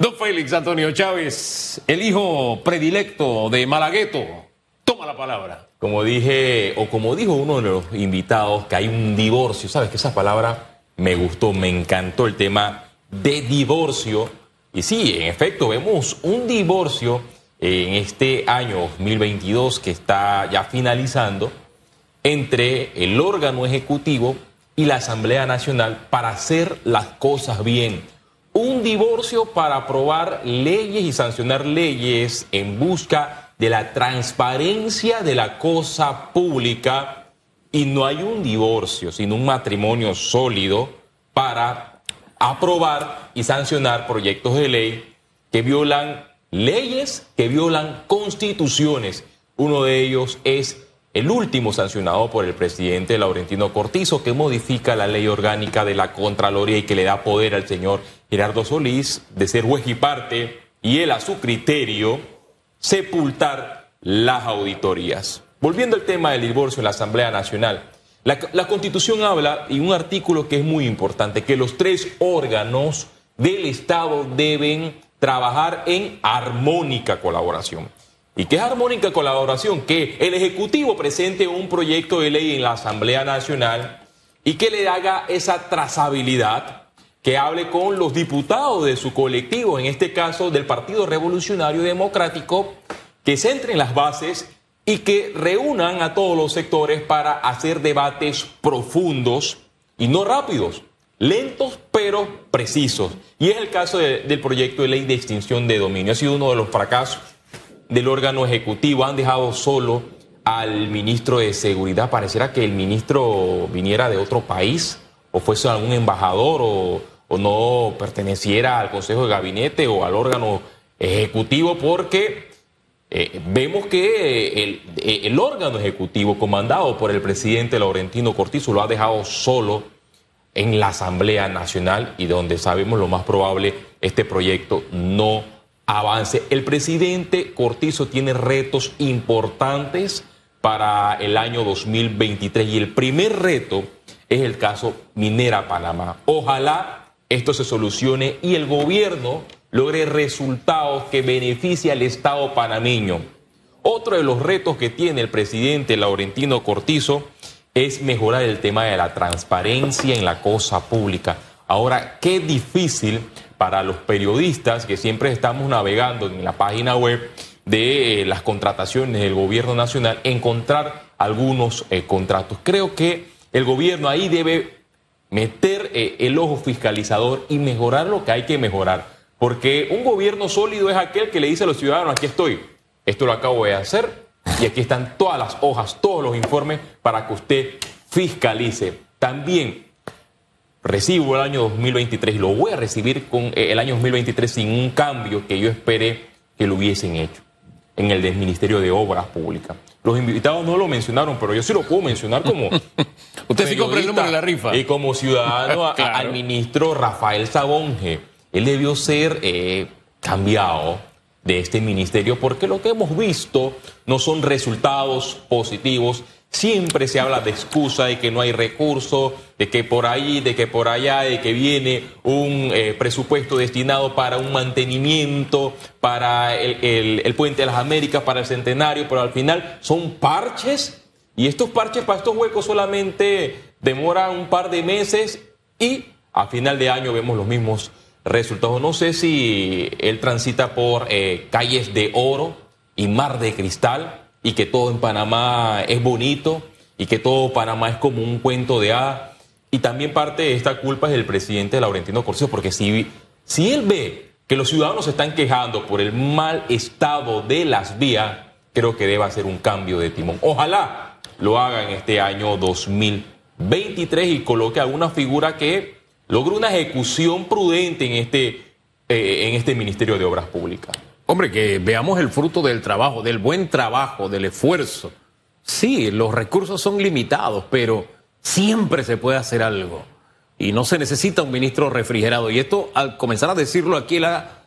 Don Félix Antonio Chávez, el hijo predilecto de Malagueto, toma la palabra. Como dije, o como dijo uno de los invitados, que hay un divorcio. ¿Sabes que esa palabra me gustó, me encantó el tema de divorcio? Y sí, en efecto, vemos un divorcio en este año 2022 que está ya finalizando entre el órgano ejecutivo y la Asamblea Nacional para hacer las cosas bien. Un divorcio para aprobar leyes y sancionar leyes en busca de la transparencia de la cosa pública y no hay un divorcio, sino un matrimonio sólido para aprobar y sancionar proyectos de ley que violan leyes, que violan constituciones. Uno de ellos es el último sancionado por el presidente Laurentino Cortizo, que modifica la ley orgánica de la Contraloría y que le da poder al señor Gerardo Solís de ser juez y parte, y él a su criterio sepultar las auditorías. Volviendo al tema del divorcio en la Asamblea Nacional, la, Constitución habla, y un artículo que es muy importante, que los tres órganos del Estado deben trabajar en armónica colaboración. ¿Y qué es armónica colaboración? Que el Ejecutivo presente un proyecto de ley en la Asamblea Nacional y que le haga esa trazabilidad, que hable con los diputados de su colectivo, en este caso del Partido Revolucionario Democrático, que centren las bases y que reúnan a todos los sectores para hacer debates profundos y no rápidos, lentos pero precisos. Y es el caso del proyecto de ley de extinción de dominio. Ha sido uno de los fracasos del órgano ejecutivo. Han dejado solo al ministro de Seguridad. Pareciera que el ministro viniera de otro país o fuese algún embajador o, no perteneciera al Consejo de Gabinete o al órgano ejecutivo porque eh, vemos que el, el, órgano ejecutivo comandado por el presidente Laurentino Cortizo lo ha dejado solo en la Asamblea Nacional y donde sabemos lo más probable este proyecto no avance. El presidente Cortizo tiene retos importantes para el año 2023 y el primer reto es el caso Minera Panamá. Ojalá esto se solucione y el gobierno logre resultados que beneficien al Estado panameño. Otro de los retos que tiene el presidente Laurentino Cortizo es mejorar el tema de la transparencia en la cosa pública. Ahora, qué difícil para los periodistas que siempre estamos navegando en la página web de eh, las contrataciones del gobierno nacional encontrar algunos eh, contratos. Creo que el gobierno ahí debe meter eh, el ojo fiscalizador y mejorar lo que hay que mejorar. Porque un gobierno sólido es aquel que le dice a los ciudadanos, aquí estoy, esto lo acabo de hacer y aquí están todas las hojas, todos los informes para que usted fiscalice. También recibo el año 2023 y lo voy a recibir con eh, el año 2023 sin un cambio que yo esperé que lo hubiesen hecho en el del Ministerio de Obras Públicas. Los invitados no lo mencionaron, pero yo sí lo puedo mencionar como. Usted sí compra el número de la rifa. Y como ciudadano al ministro Rafael Sabonge. Él debió ser eh, cambiado de este ministerio porque lo que hemos visto no son resultados positivos. Siempre se habla de excusa, de que no hay recursos, de que por ahí, de que por allá, de que viene un eh, presupuesto destinado para un mantenimiento, para el, puente de las Américas, para el centenario, pero al final son parches y estos parches para estos huecos solamente demoran un par de meses y a final de año vemos los mismos resultados. No sé si él transita por eh, calles de oro y mar de cristal y que todo en Panamá es bonito y que todo Panamá es como un cuento de hadas. Y también parte de esta culpa es del presidente Laurentino Corcio, porque si, si él ve que los ciudadanos se están quejando por el mal estado de las vías, creo que debe hacer un cambio de timón. Ojalá lo haga en este año 2023 y coloque alguna figura que logre una ejecución prudente en este, eh, en este Ministerio de Obras Públicas. Hombre, que veamos el fruto del trabajo, del buen trabajo, del esfuerzo. Sí, los recursos son limitados, pero siempre se puede hacer algo. Y no se necesita un ministro refrigerado. Y esto, al comenzar a decirlo aquí, él ha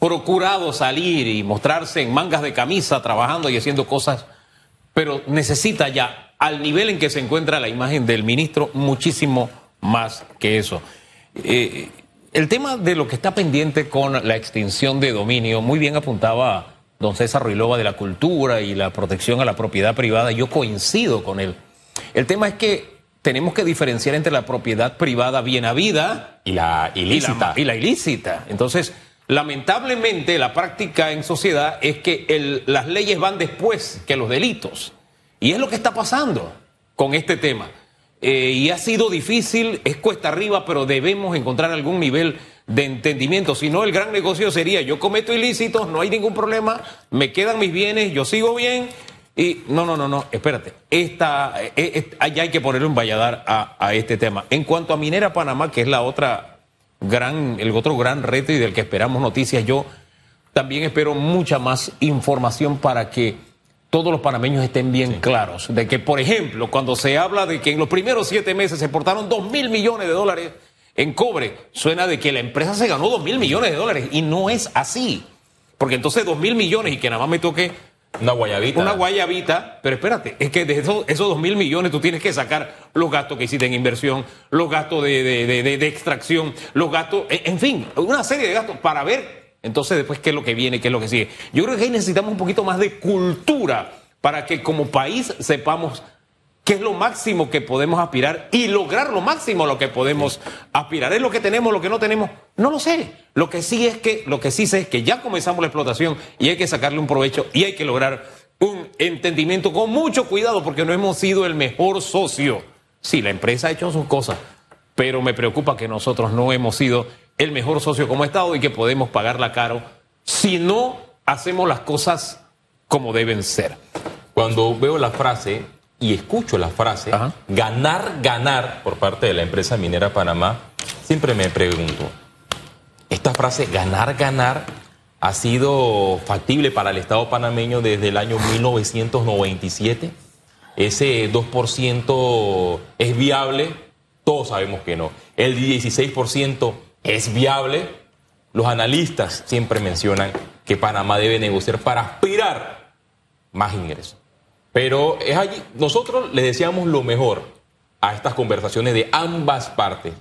procurado salir y mostrarse en mangas de camisa, trabajando y haciendo cosas, pero necesita ya, al nivel en que se encuentra la imagen del ministro, muchísimo más que eso. Eh, el tema de lo que está pendiente con la extinción de dominio, muy bien apuntaba don César Ruilova de la cultura y la protección a la propiedad privada, yo coincido con él. El tema es que tenemos que diferenciar entre la propiedad privada bien habida y la ilícita. Y la, ilícita. Entonces, lamentablemente, la práctica en sociedad es que las leyes van después que los delitos. Y es lo que está pasando con este tema. Eh, y ha sido difícil, es cuesta arriba, pero debemos encontrar algún nivel de entendimiento. Si no, el gran negocio sería, yo cometo ilícitos, no hay ningún problema, me quedan mis bienes, yo sigo bien. Y no, no, no, no, espérate. Esta, eh, eh, hay que ponerle un valladar a, a, este tema. En cuanto a Minera Panamá, que es la otra gran, el otro gran reto y del que esperamos noticias, yo también espero mucha más información para que todos los panameños estén bien claros de que, por ejemplo, cuando se habla de que en los primeros siete meses se exportaron dos mil millones de dólares en cobre, suena de que la empresa se ganó dos mil millones de dólares y no es así. Porque entonces dos mil millones y que nada más me toque una guayabita. Una guayabita, pero espérate, es que de esos, esos dos mil millones tú tienes que sacar los gastos que hiciste en inversión, los gastos de, de extracción, los gastos, en fin, una serie de gastos para ver entonces, después, ¿qué es lo que viene? ¿Qué es lo que sigue? Yo creo que ahí necesitamos un poquito más de cultura para que como país sepamos qué es lo máximo que podemos aspirar y lograr lo máximo a lo que podemos aspirar. ¿Es lo que tenemos, lo que no tenemos? No lo sé. Lo que sí es que, lo que sí sé es que ya comenzamos la explotación y hay que sacarle un provecho y hay que lograr un entendimiento con mucho cuidado porque no hemos sido el mejor socio. Sí, la empresa ha hecho sus cosas, pero me preocupa que nosotros no hemos sido el mejor socio como Estado y que podemos pagarla caro si no hacemos las cosas como deben ser. Cuando veo la frase y escucho la frase ganar, ganar por parte de la empresa minera Panamá, siempre me pregunto, ¿esta frase ganar, ganar ha sido factible para el Estado panameño desde el año 1997? ¿Ese 2% es viable? Todos sabemos que no. El 16% es viable. Los analistas siempre mencionan que Panamá debe negociar para aspirar más ingresos. Pero es allí, nosotros le deseamos lo mejor a estas conversaciones de ambas partes.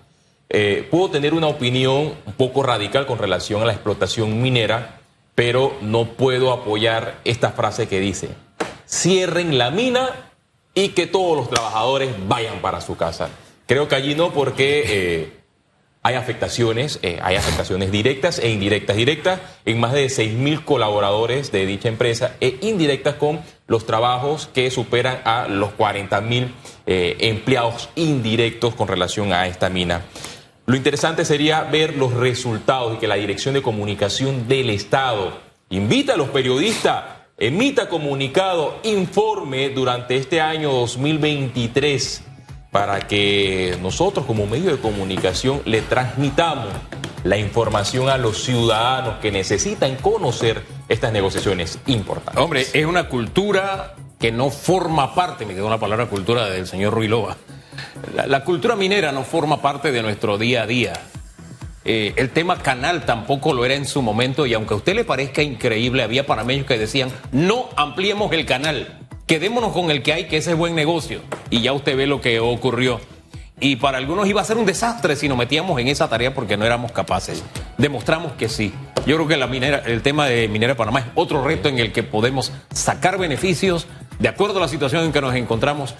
Eh, puedo tener una opinión un poco radical con relación a la explotación minera, pero no puedo apoyar esta frase que dice, cierren la mina y que todos los trabajadores vayan para su casa. Creo que allí no, porque eh, hay afectaciones, eh, hay afectaciones directas e indirectas. Directas en más de 6.000 colaboradores de dicha empresa e indirectas con los trabajos que superan a los 40.000 eh, empleados indirectos con relación a esta mina. Lo interesante sería ver los resultados y que la Dirección de Comunicación del Estado invita a los periodistas, emita comunicado, informe durante este año 2023 para que nosotros como medio de comunicación le transmitamos la información a los ciudadanos que necesitan conocer estas negociaciones importantes. Hombre, es una cultura que no forma parte, me quedó una palabra cultura del señor Ruilova, la, la cultura minera no forma parte de nuestro día a día. Eh, el tema canal tampoco lo era en su momento y aunque a usted le parezca increíble, había panameños que decían, no ampliemos el canal quedémonos con el que hay, que ese es buen negocio. Y ya usted ve lo que ocurrió. Y para algunos iba a ser un desastre si nos metíamos en esa tarea porque no éramos capaces. Demostramos que sí. Yo creo que el tema de Minera Panamá es otro reto en el que podemos sacar beneficios de acuerdo a la situación en que nos encontramos,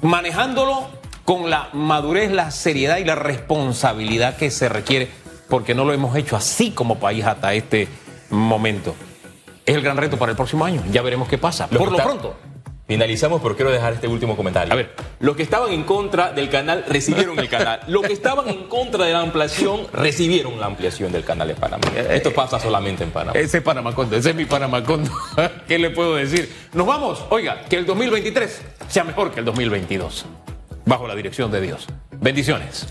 manejándolo con la madurez, la seriedad y la responsabilidad que se requiere, porque no lo hemos hecho así como país hasta este momento es el gran reto para el próximo año. Ya veremos qué pasa. Por lo pronto. Finalizamos, pero quiero dejar este último comentario. A ver. Los que estaban en contra del canal recibieron el canal. Los que estaban en contra de la ampliación recibieron la ampliación del canal de Panamá. Eh, Esto pasa solamente en Panamá. Ese es Panamacondo, ese es mi Panamacondo. ¿Qué le puedo decir? Nos vamos. Oiga, que el 2023 sea mejor que el 2022. Bajo la dirección de Dios. Bendiciones.